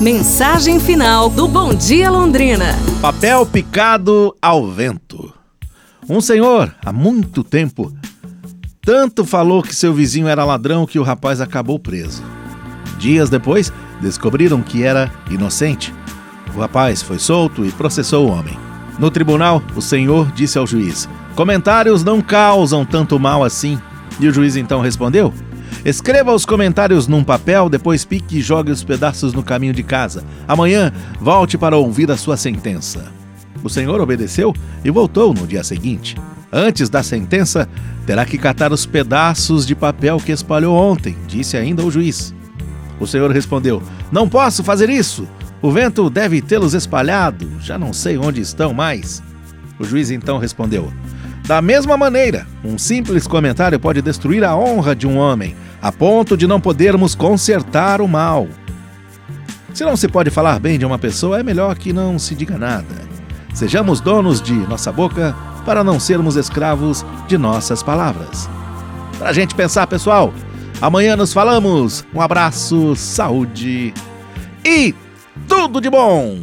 Mensagem final do Bom Dia Londrina. Papel picado ao vento. Um senhor, há muito tempo, tanto falou que seu vizinho era ladrão que o rapaz acabou preso. Dias depois, descobriram que era inocente. O rapaz foi solto e processou o homem. No tribunal, o senhor disse ao juiz: Comentários não causam tanto mal assim. E o juiz então respondeu: Escreva os comentários num papel, depois pique e jogue os pedaços no caminho de casa. Amanhã, volte para ouvir a sua sentença. O senhor obedeceu e voltou no dia seguinte. Antes da sentença, terá que catar os pedaços de papel que espalhou ontem, disse ainda o juiz. O senhor respondeu: Não posso fazer isso. O vento deve tê-los espalhado, já não sei onde estão mais. O juiz então respondeu: Da mesma maneira, um simples comentário pode destruir a honra de um homem, a ponto de não podermos consertar o mal. Se não se pode falar bem de uma pessoa, é melhor que não se diga nada. Sejamos donos de nossa boca para não sermos escravos de nossas palavras. Pra gente pensar, pessoal, Amanhã nos falamos. Um abraço, saúde e tudo de bom!